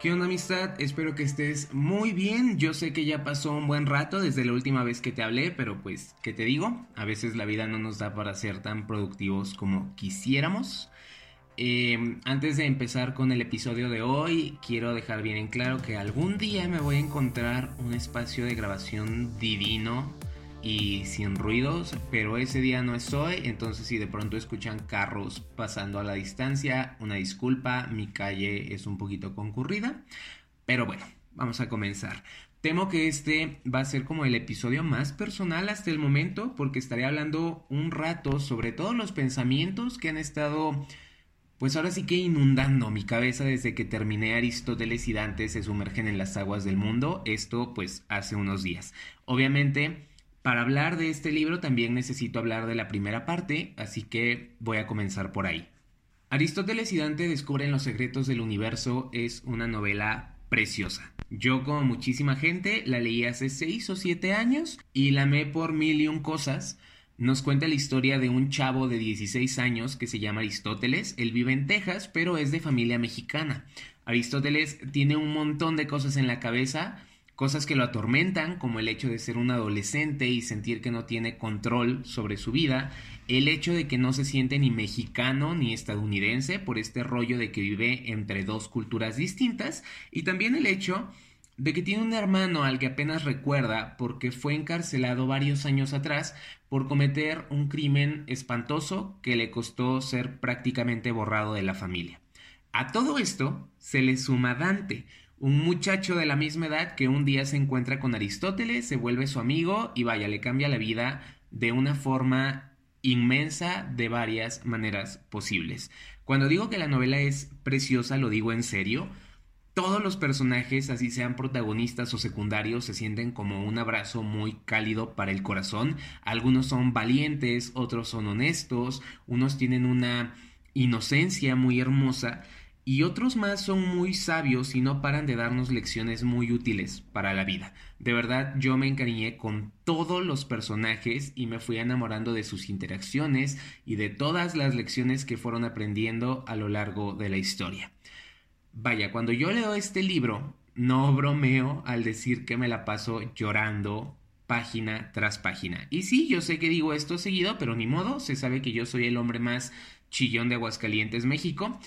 ¿Qué onda amistad? Espero que estés muy bien. Yo sé que ya pasó un buen rato desde la última vez que te hablé, pero pues, ¿qué te digo? A veces la vida no nos da para ser tan productivos como quisiéramos. Em, antes de empezar con el episodio de hoy, quiero dejar bien en claro que algún día me voy a encontrar un espacio de grabación divino y sin ruidos, pero ese día no estoy, entonces si de pronto escuchan carros pasando a la distancia, una disculpa, mi calle es un poquito concurrida, pero bueno, vamos a comenzar. Temo que este va a ser como el episodio más personal hasta el momento, porque estaré hablando un rato sobre todos los pensamientos que han estado pues ahora sí que inundando mi cabeza desde que terminé Aristóteles y Dante se sumergen en las aguas del mundo, esto pues hace unos días. Obviamente para hablar de este libro también necesito hablar de la primera parte, así que voy a comenzar por ahí. Aristóteles y Dante descubren los secretos del universo es una novela preciosa. Yo, como muchísima gente, la leí hace 6 o 7 años y la amé por mil y un cosas. Nos cuenta la historia de un chavo de 16 años que se llama Aristóteles. Él vive en Texas, pero es de familia mexicana. Aristóteles tiene un montón de cosas en la cabeza cosas que lo atormentan, como el hecho de ser un adolescente y sentir que no tiene control sobre su vida, el hecho de que no se siente ni mexicano ni estadounidense por este rollo de que vive entre dos culturas distintas, y también el hecho de que tiene un hermano al que apenas recuerda porque fue encarcelado varios años atrás por cometer un crimen espantoso que le costó ser prácticamente borrado de la familia. A todo esto se le suma Dante, un muchacho de la misma edad que un día se encuentra con Aristóteles, se vuelve su amigo y vaya, le cambia la vida de una forma inmensa de varias maneras posibles. Cuando digo que la novela es preciosa, lo digo en serio. Todos los personajes, así sean protagonistas o secundarios, se sienten como un abrazo muy cálido para el corazón. Algunos son valientes, otros son honestos, unos tienen una inocencia muy hermosa y otros más son muy sabios y no paran de darnos lecciones muy útiles para la vida. De verdad, yo me encariñé con todos los personajes y me fui enamorando de sus interacciones y de todas las lecciones que fueron aprendiendo a lo largo de la historia. Vaya, cuando yo leo este libro, no bromeo al decir que me la paso llorando página tras página. Y sí, yo sé que digo esto seguido, pero ni modo, se sabe que yo soy el hombre más chillón de Aguascalientes, México.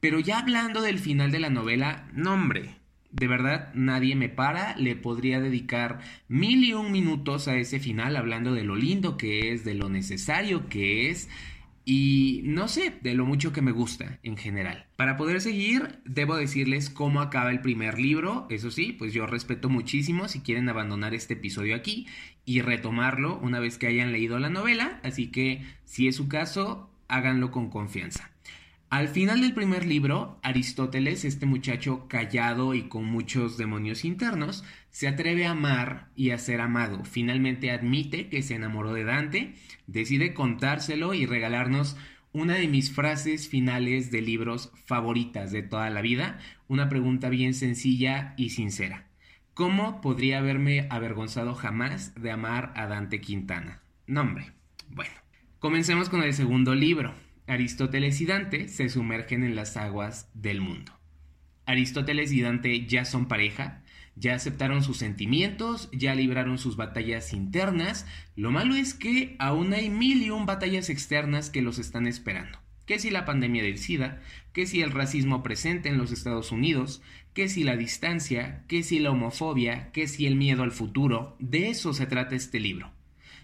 Pero ya hablando del final de la novela, no hombre, de verdad nadie me para, le podría dedicar mil y un minutos a ese final hablando de lo lindo que es, de lo necesario que es y no sé, de lo mucho que me gusta en general. Para poder seguir, debo decirles cómo acaba el primer libro, eso sí, pues yo respeto muchísimo si quieren abandonar este episodio aquí y retomarlo una vez que hayan leído la novela, así que si es su caso, háganlo con confianza. Al final del primer libro, Aristóteles, este muchacho callado y con muchos demonios internos, se atreve a amar y a ser amado. Finalmente admite que se enamoró de Dante, decide contárselo y regalarnos una de mis frases finales de libros favoritas de toda la vida, una pregunta bien sencilla y sincera. ¿Cómo podría haberme avergonzado jamás de amar a Dante Quintana? Nombre. Bueno, comencemos con el segundo libro. Aristóteles y Dante se sumergen en las aguas del mundo. Aristóteles y Dante ya son pareja, ya aceptaron sus sentimientos, ya libraron sus batallas internas, lo malo es que aún hay mil y un batallas externas que los están esperando. Que si la pandemia del SIDA, que si el racismo presente en los Estados Unidos, que si la distancia, que si la homofobia, que si el miedo al futuro, de eso se trata este libro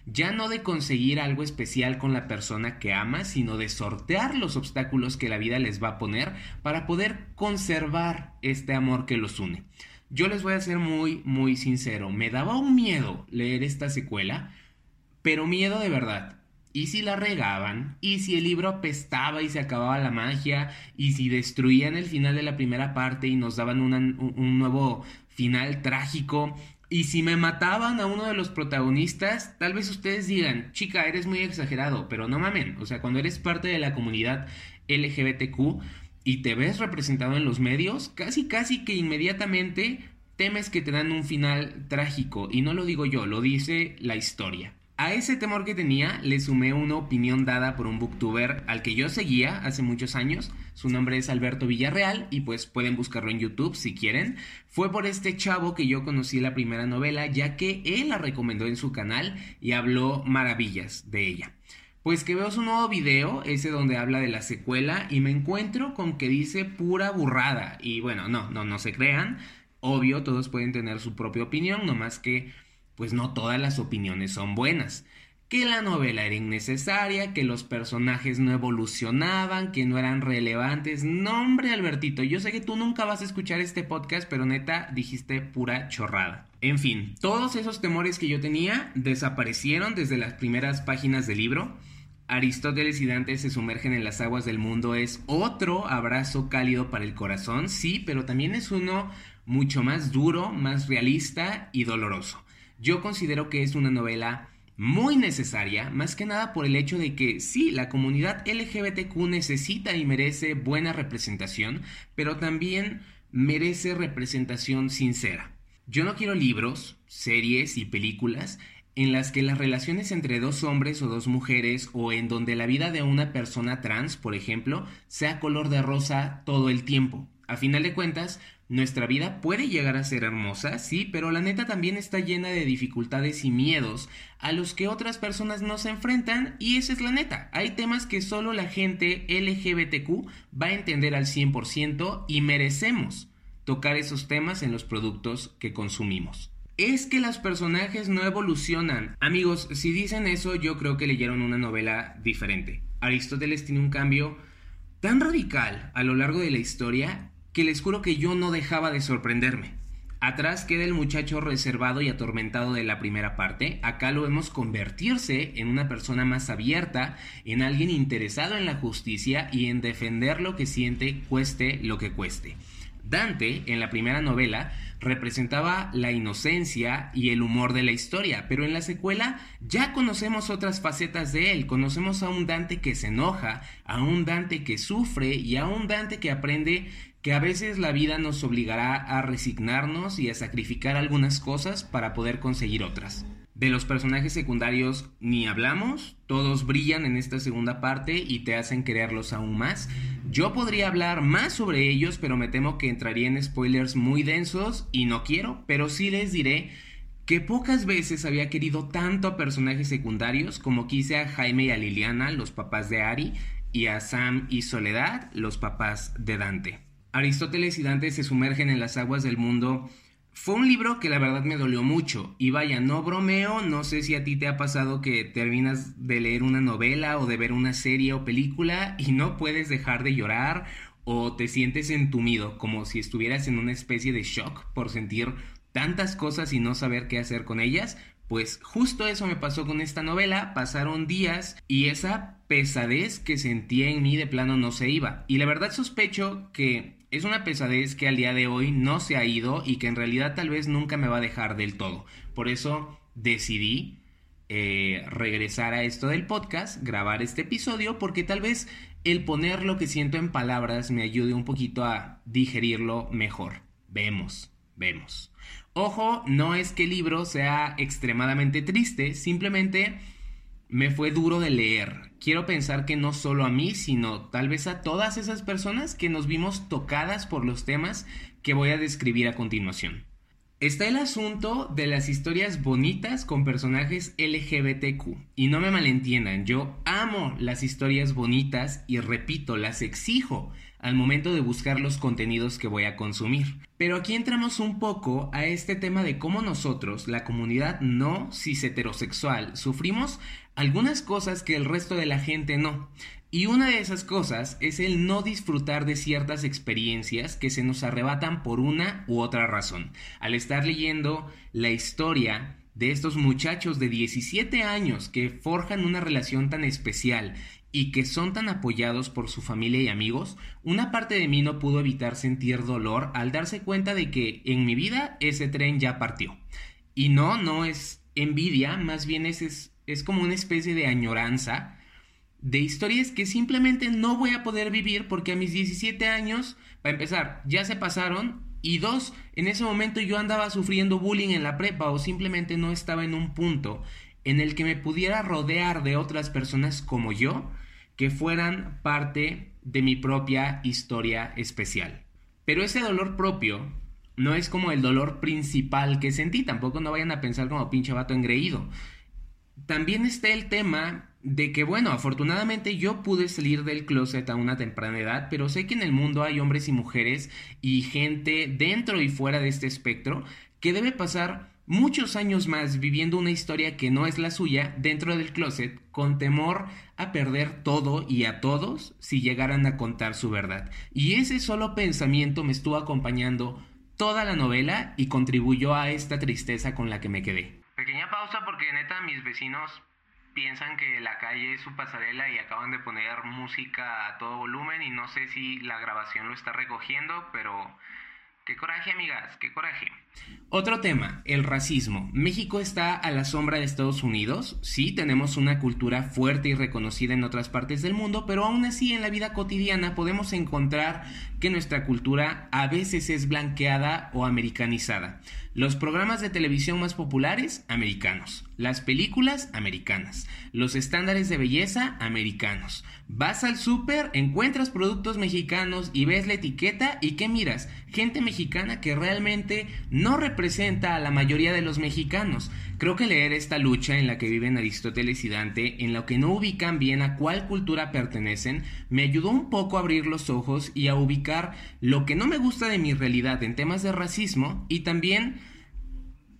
ya no de conseguir algo especial con la persona que ama, sino de sortear los obstáculos que la vida les va a poner para poder conservar este amor que los une. Yo les voy a ser muy, muy sincero, me daba un miedo leer esta secuela, pero miedo de verdad. ¿Y si la regaban? ¿Y si el libro apestaba y se acababa la magia? ¿Y si destruían el final de la primera parte y nos daban un nuevo final trágico? Y si me mataban a uno de los protagonistas, tal vez ustedes digan, chica, eres muy exagerado, pero no mamen, o sea, cuando eres parte de la comunidad LGBTQ y te ves representado en los medios, casi casi que inmediatamente temes que te dan un final trágico, y no lo digo yo, lo dice la historia. A ese temor que tenía le sumé una opinión dada por un booktuber al que yo seguía hace muchos años. Su nombre es Alberto Villarreal y pues pueden buscarlo en YouTube si quieren. Fue por este chavo que yo conocí la primera novela ya que él la recomendó en su canal y habló maravillas de ella. Pues que veo su nuevo video, ese donde habla de la secuela y me encuentro con que dice pura burrada. Y bueno, no, no, no se crean. Obvio, todos pueden tener su propia opinión, nomás que pues no todas las opiniones son buenas. Que la novela era innecesaria, que los personajes no evolucionaban, que no eran relevantes. No, hombre, Albertito, yo sé que tú nunca vas a escuchar este podcast, pero neta dijiste pura chorrada. En fin, todos esos temores que yo tenía desaparecieron desde las primeras páginas del libro. Aristóteles y Dante se sumergen en las aguas del mundo es otro abrazo cálido para el corazón, sí, pero también es uno mucho más duro, más realista y doloroso. Yo considero que es una novela muy necesaria, más que nada por el hecho de que sí, la comunidad LGBTQ necesita y merece buena representación, pero también merece representación sincera. Yo no quiero libros, series y películas en las que las relaciones entre dos hombres o dos mujeres o en donde la vida de una persona trans, por ejemplo, sea color de rosa todo el tiempo. A final de cuentas, nuestra vida puede llegar a ser hermosa, sí, pero la neta también está llena de dificultades y miedos a los que otras personas no se enfrentan y esa es la neta. Hay temas que solo la gente LGBTQ va a entender al 100% y merecemos tocar esos temas en los productos que consumimos. Es que los personajes no evolucionan. Amigos, si dicen eso, yo creo que leyeron una novela diferente. Aristóteles tiene un cambio tan radical a lo largo de la historia que les juro que yo no dejaba de sorprenderme. Atrás queda el muchacho reservado y atormentado de la primera parte, acá lo vemos convertirse en una persona más abierta, en alguien interesado en la justicia y en defender lo que siente cueste lo que cueste. Dante, en la primera novela, representaba la inocencia y el humor de la historia, pero en la secuela ya conocemos otras facetas de él, conocemos a un Dante que se enoja, a un Dante que sufre y a un Dante que aprende que a veces la vida nos obligará a resignarnos y a sacrificar algunas cosas para poder conseguir otras. De los personajes secundarios ni hablamos, todos brillan en esta segunda parte y te hacen quererlos aún más. Yo podría hablar más sobre ellos, pero me temo que entraría en spoilers muy densos y no quiero, pero sí les diré que pocas veces había querido tanto a personajes secundarios como quise a Jaime y a Liliana, los papás de Ari, y a Sam y Soledad, los papás de Dante. Aristóteles y Dante se sumergen en las aguas del mundo. Fue un libro que la verdad me dolió mucho. Y vaya, no bromeo, no sé si a ti te ha pasado que terminas de leer una novela o de ver una serie o película y no puedes dejar de llorar o te sientes entumido, como si estuvieras en una especie de shock por sentir tantas cosas y no saber qué hacer con ellas. Pues justo eso me pasó con esta novela, pasaron días y esa pesadez que sentía en mí de plano no se iba. Y la verdad sospecho que es una pesadez que al día de hoy no se ha ido y que en realidad tal vez nunca me va a dejar del todo. Por eso decidí eh, regresar a esto del podcast, grabar este episodio, porque tal vez el poner lo que siento en palabras me ayude un poquito a digerirlo mejor. Vemos, vemos. Ojo, no es que el libro sea extremadamente triste, simplemente me fue duro de leer. Quiero pensar que no solo a mí, sino tal vez a todas esas personas que nos vimos tocadas por los temas que voy a describir a continuación. Está el asunto de las historias bonitas con personajes LGBTQ. Y no me malentiendan, yo amo las historias bonitas y repito, las exijo al momento de buscar los contenidos que voy a consumir. Pero aquí entramos un poco a este tema de cómo nosotros, la comunidad no cis heterosexual, sufrimos algunas cosas que el resto de la gente no. Y una de esas cosas es el no disfrutar de ciertas experiencias que se nos arrebatan por una u otra razón. Al estar leyendo la historia de estos muchachos de 17 años que forjan una relación tan especial y que son tan apoyados por su familia y amigos, una parte de mí no pudo evitar sentir dolor al darse cuenta de que en mi vida ese tren ya partió. Y no, no es envidia, más bien es, es es como una especie de añoranza de historias que simplemente no voy a poder vivir porque a mis 17 años, para empezar, ya se pasaron y dos, en ese momento yo andaba sufriendo bullying en la prepa o simplemente no estaba en un punto en el que me pudiera rodear de otras personas como yo, que fueran parte de mi propia historia especial. Pero ese dolor propio no es como el dolor principal que sentí, tampoco no vayan a pensar como pinche vato engreído. También está el tema de que, bueno, afortunadamente yo pude salir del closet a una temprana edad, pero sé que en el mundo hay hombres y mujeres y gente dentro y fuera de este espectro que debe pasar muchos años más viviendo una historia que no es la suya dentro del closet con temor a perder todo y a todos si llegaran a contar su verdad. Y ese solo pensamiento me estuvo acompañando toda la novela y contribuyó a esta tristeza con la que me quedé. Pequeña pausa porque neta mis vecinos piensan que la calle es su pasarela y acaban de poner música a todo volumen y no sé si la grabación lo está recogiendo, pero qué coraje amigas, qué coraje. Otro tema, el racismo. México está a la sombra de Estados Unidos. Sí, tenemos una cultura fuerte y reconocida en otras partes del mundo, pero aún así en la vida cotidiana podemos encontrar que nuestra cultura a veces es blanqueada o americanizada. Los programas de televisión más populares, americanos. Las películas, americanas. Los estándares de belleza, americanos. Vas al súper, encuentras productos mexicanos y ves la etiqueta y ¿qué miras? Gente mexicana que realmente no representa a la mayoría de los mexicanos. Creo que leer esta lucha en la que viven Aristóteles y Dante, en la que no ubican bien a cuál cultura pertenecen, me ayudó un poco a abrir los ojos y a ubicar lo que no me gusta de mi realidad en temas de racismo y también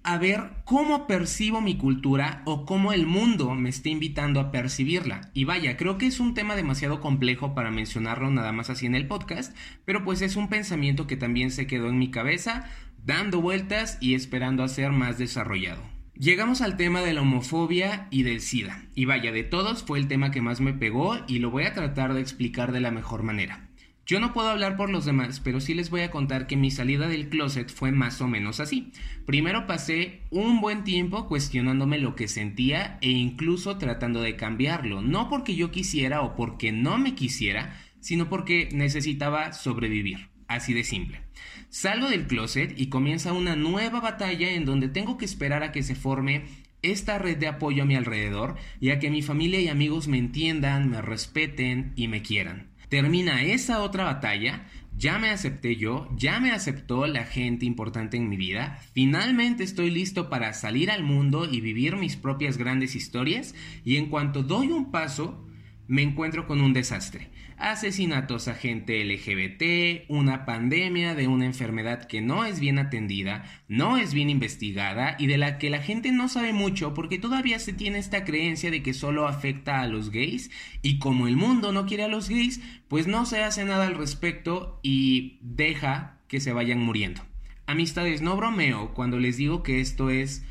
a ver cómo percibo mi cultura o cómo el mundo me está invitando a percibirla. Y vaya, creo que es un tema demasiado complejo para mencionarlo nada más así en el podcast, pero pues es un pensamiento que también se quedó en mi cabeza, dando vueltas y esperando a ser más desarrollado. Llegamos al tema de la homofobia y del SIDA. Y vaya, de todos fue el tema que más me pegó y lo voy a tratar de explicar de la mejor manera. Yo no puedo hablar por los demás, pero sí les voy a contar que mi salida del closet fue más o menos así. Primero pasé un buen tiempo cuestionándome lo que sentía e incluso tratando de cambiarlo, no porque yo quisiera o porque no me quisiera, sino porque necesitaba sobrevivir, así de simple. Salgo del closet y comienza una nueva batalla en donde tengo que esperar a que se forme esta red de apoyo a mi alrededor y a que mi familia y amigos me entiendan, me respeten y me quieran. Termina esa otra batalla, ya me acepté yo, ya me aceptó la gente importante en mi vida, finalmente estoy listo para salir al mundo y vivir mis propias grandes historias y en cuanto doy un paso, me encuentro con un desastre asesinatos a gente LGBT, una pandemia de una enfermedad que no es bien atendida, no es bien investigada y de la que la gente no sabe mucho porque todavía se tiene esta creencia de que solo afecta a los gays y como el mundo no quiere a los gays, pues no se hace nada al respecto y deja que se vayan muriendo. Amistades, no bromeo cuando les digo que esto es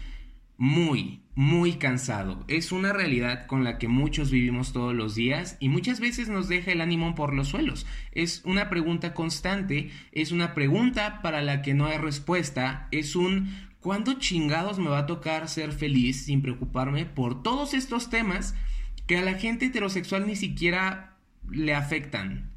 muy, muy cansado. Es una realidad con la que muchos vivimos todos los días y muchas veces nos deja el ánimo por los suelos. Es una pregunta constante, es una pregunta para la que no hay respuesta, es un ¿cuándo chingados me va a tocar ser feliz sin preocuparme por todos estos temas que a la gente heterosexual ni siquiera le afectan?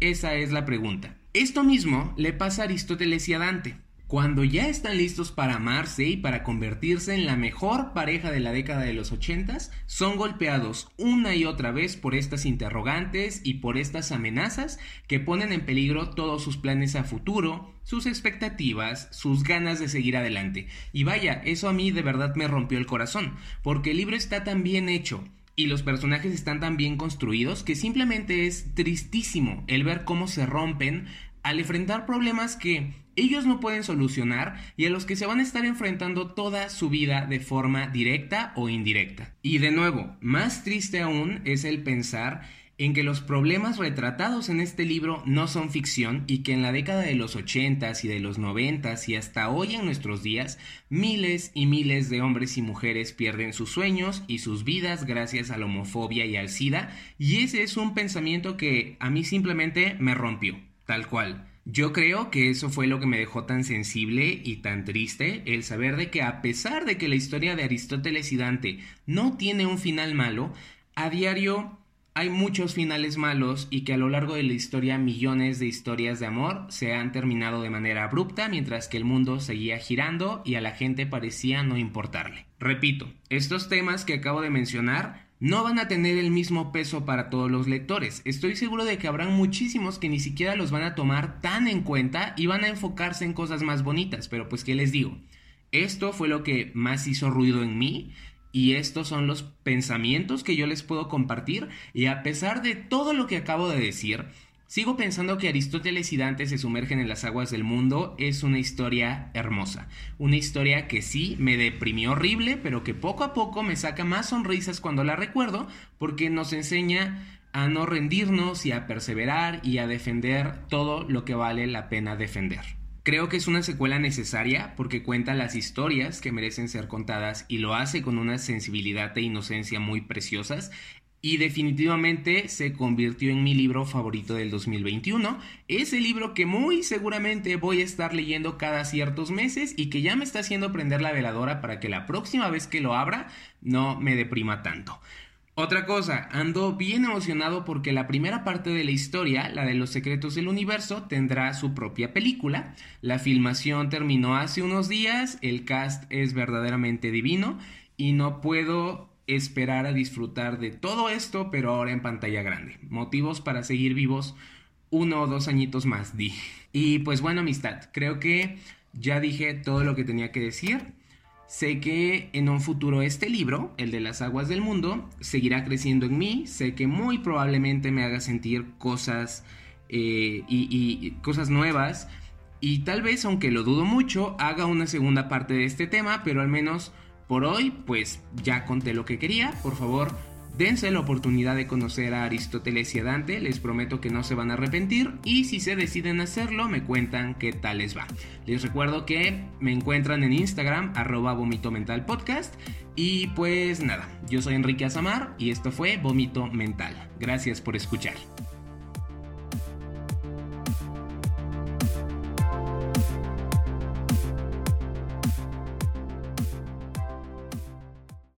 Esa es la pregunta. Esto mismo le pasa a Aristóteles y a Dante. Cuando ya están listos para amarse y para convertirse en la mejor pareja de la década de los ochentas, son golpeados una y otra vez por estas interrogantes y por estas amenazas que ponen en peligro todos sus planes a futuro, sus expectativas, sus ganas de seguir adelante. Y vaya, eso a mí de verdad me rompió el corazón, porque el libro está tan bien hecho, y los personajes están tan bien construidos que simplemente es tristísimo el ver cómo se rompen al enfrentar problemas que ellos no pueden solucionar y a los que se van a estar enfrentando toda su vida de forma directa o indirecta. Y de nuevo, más triste aún es el pensar en que los problemas retratados en este libro no son ficción y que en la década de los 80s y de los 90s y hasta hoy en nuestros días, miles y miles de hombres y mujeres pierden sus sueños y sus vidas gracias a la homofobia y al SIDA, y ese es un pensamiento que a mí simplemente me rompió, tal cual. Yo creo que eso fue lo que me dejó tan sensible y tan triste, el saber de que a pesar de que la historia de Aristóteles y Dante no tiene un final malo, a diario hay muchos finales malos y que a lo largo de la historia millones de historias de amor se han terminado de manera abrupta mientras que el mundo seguía girando y a la gente parecía no importarle. Repito, estos temas que acabo de mencionar no van a tener el mismo peso para todos los lectores. Estoy seguro de que habrán muchísimos que ni siquiera los van a tomar tan en cuenta y van a enfocarse en cosas más bonitas, pero pues ¿qué les digo? Esto fue lo que más hizo ruido en mí y estos son los pensamientos que yo les puedo compartir y a pesar de todo lo que acabo de decir, Sigo pensando que Aristóteles y Dante se sumergen en las aguas del mundo es una historia hermosa, una historia que sí me deprimió horrible, pero que poco a poco me saca más sonrisas cuando la recuerdo, porque nos enseña a no rendirnos y a perseverar y a defender todo lo que vale la pena defender. Creo que es una secuela necesaria porque cuenta las historias que merecen ser contadas y lo hace con una sensibilidad e inocencia muy preciosas y definitivamente se convirtió en mi libro favorito del 2021. Ese libro que muy seguramente voy a estar leyendo cada ciertos meses y que ya me está haciendo prender la veladora para que la próxima vez que lo abra no me deprima tanto. Otra cosa, ando bien emocionado porque la primera parte de la historia, la de los secretos del universo, tendrá su propia película. La filmación terminó hace unos días, el cast es verdaderamente divino y no puedo esperar a disfrutar de todo esto, pero ahora en pantalla grande. Motivos para seguir vivos uno o dos añitos más, di. Y pues bueno, amistad, creo que ya dije todo lo que tenía que decir. Sé que en un futuro este libro, el de las aguas del mundo, seguirá creciendo en mí. Sé que muy probablemente me haga sentir cosas eh, y, y cosas nuevas. Y tal vez, aunque lo dudo mucho, haga una segunda parte de este tema, pero al menos por hoy, pues ya conté lo que quería. Por favor, dense la oportunidad de conocer a Aristóteles y a Dante. Les prometo que no se van a arrepentir. Y si se deciden hacerlo, me cuentan qué tal les va. Les recuerdo que me encuentran en Instagram, arroba vomito. Y pues nada, yo soy Enrique Azamar y esto fue Vómito Mental. Gracias por escuchar.